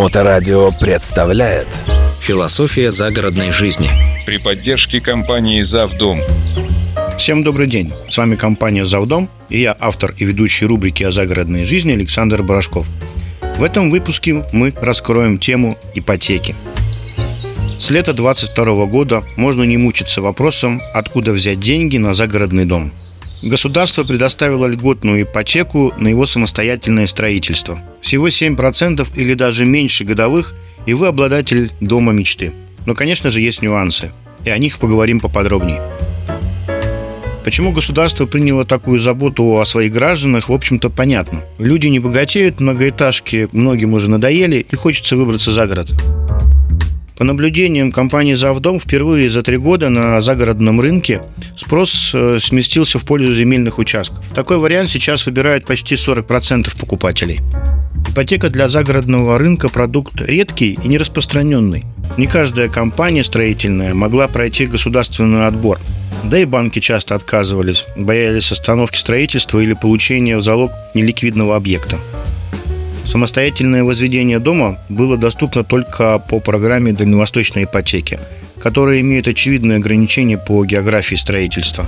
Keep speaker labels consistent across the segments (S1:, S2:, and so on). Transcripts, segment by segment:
S1: Моторадио представляет
S2: Философия загородной жизни.
S3: при поддержке компании «Завдом».
S4: Всем добрый день. С вами компания «Завдом» и я автор и ведущий рубрики о загородной жизни Александр Барашков. В этом выпуске мы раскроем тему ипотеки. С лета 22 года можно не мучиться вопросом, откуда взять деньги на загородный дом. Государство предоставило льготную ипотеку на его самостоятельное строительство. Всего 7% или даже меньше годовых, и вы обладатель дома мечты. Но, конечно же, есть нюансы, и о них поговорим поподробнее. Почему государство приняло такую заботу о своих гражданах, в общем-то, понятно. Люди не богатеют, многоэтажки многим уже надоели, и хочется выбраться за город. По наблюдениям компании «Завдом» впервые за три года на загородном рынке спрос э, сместился в пользу земельных участков. Такой вариант сейчас выбирают почти 40% покупателей. Ипотека для загородного рынка – продукт редкий и нераспространенный. Не каждая компания строительная могла пройти государственный отбор. Да и банки часто отказывались, боялись остановки строительства или получения в залог неликвидного объекта. Самостоятельное возведение дома было доступно только по программе дальневосточной ипотеки, которая имеет очевидные ограничения по географии строительства.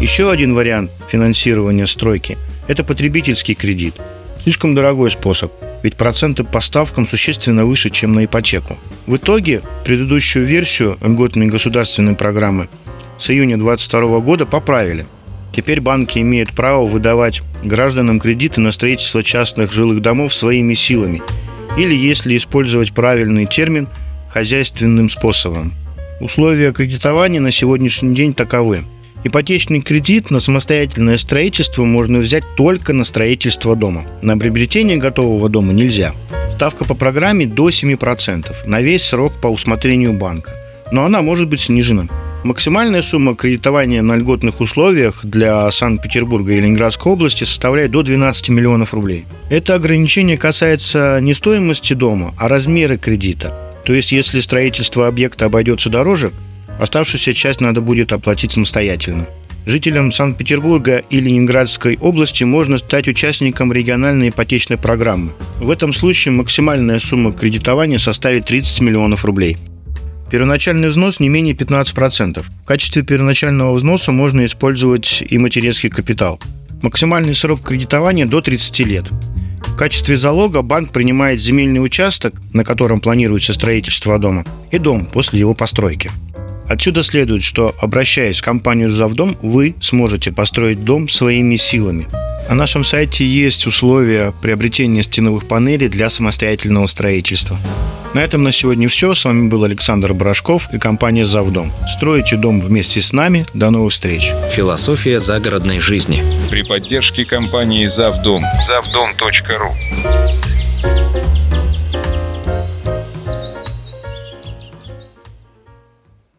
S4: Еще один вариант финансирования стройки – это потребительский кредит. Слишком дорогой способ, ведь проценты по ставкам существенно выше, чем на ипотеку. В итоге предыдущую версию льготной государственной программы с июня 2022 года поправили – Теперь банки имеют право выдавать гражданам кредиты на строительство частных жилых домов своими силами или, если использовать правильный термин, хозяйственным способом. Условия кредитования на сегодняшний день таковы. Ипотечный кредит на самостоятельное строительство можно взять только на строительство дома. На приобретение готового дома нельзя. Ставка по программе до 7% на весь срок по усмотрению банка. Но она может быть снижена. Максимальная сумма кредитования на льготных условиях для Санкт-Петербурга и Ленинградской области составляет до 12 миллионов рублей. Это ограничение касается не стоимости дома, а размера кредита. То есть, если строительство объекта обойдется дороже, оставшуюся часть надо будет оплатить самостоятельно. Жителям Санкт-Петербурга и Ленинградской области можно стать участником региональной ипотечной программы. В этом случае максимальная сумма кредитования составит 30 миллионов рублей. Первоначальный взнос не менее 15%. В качестве первоначального взноса можно использовать и материнский капитал. Максимальный срок кредитования до 30 лет. В качестве залога банк принимает земельный участок, на котором планируется строительство дома, и дом после его постройки. Отсюда следует, что, обращаясь в компанию «Завдом», вы сможете построить дом своими силами. На нашем сайте есть условия приобретения стеновых панелей для самостоятельного строительства. На этом на сегодня все. С вами был Александр Брашков и компания «Завдом». Строите дом вместе с нами. До новых встреч.
S2: Философия загородной жизни.
S3: При поддержке компании «Завдом». Завдом.ру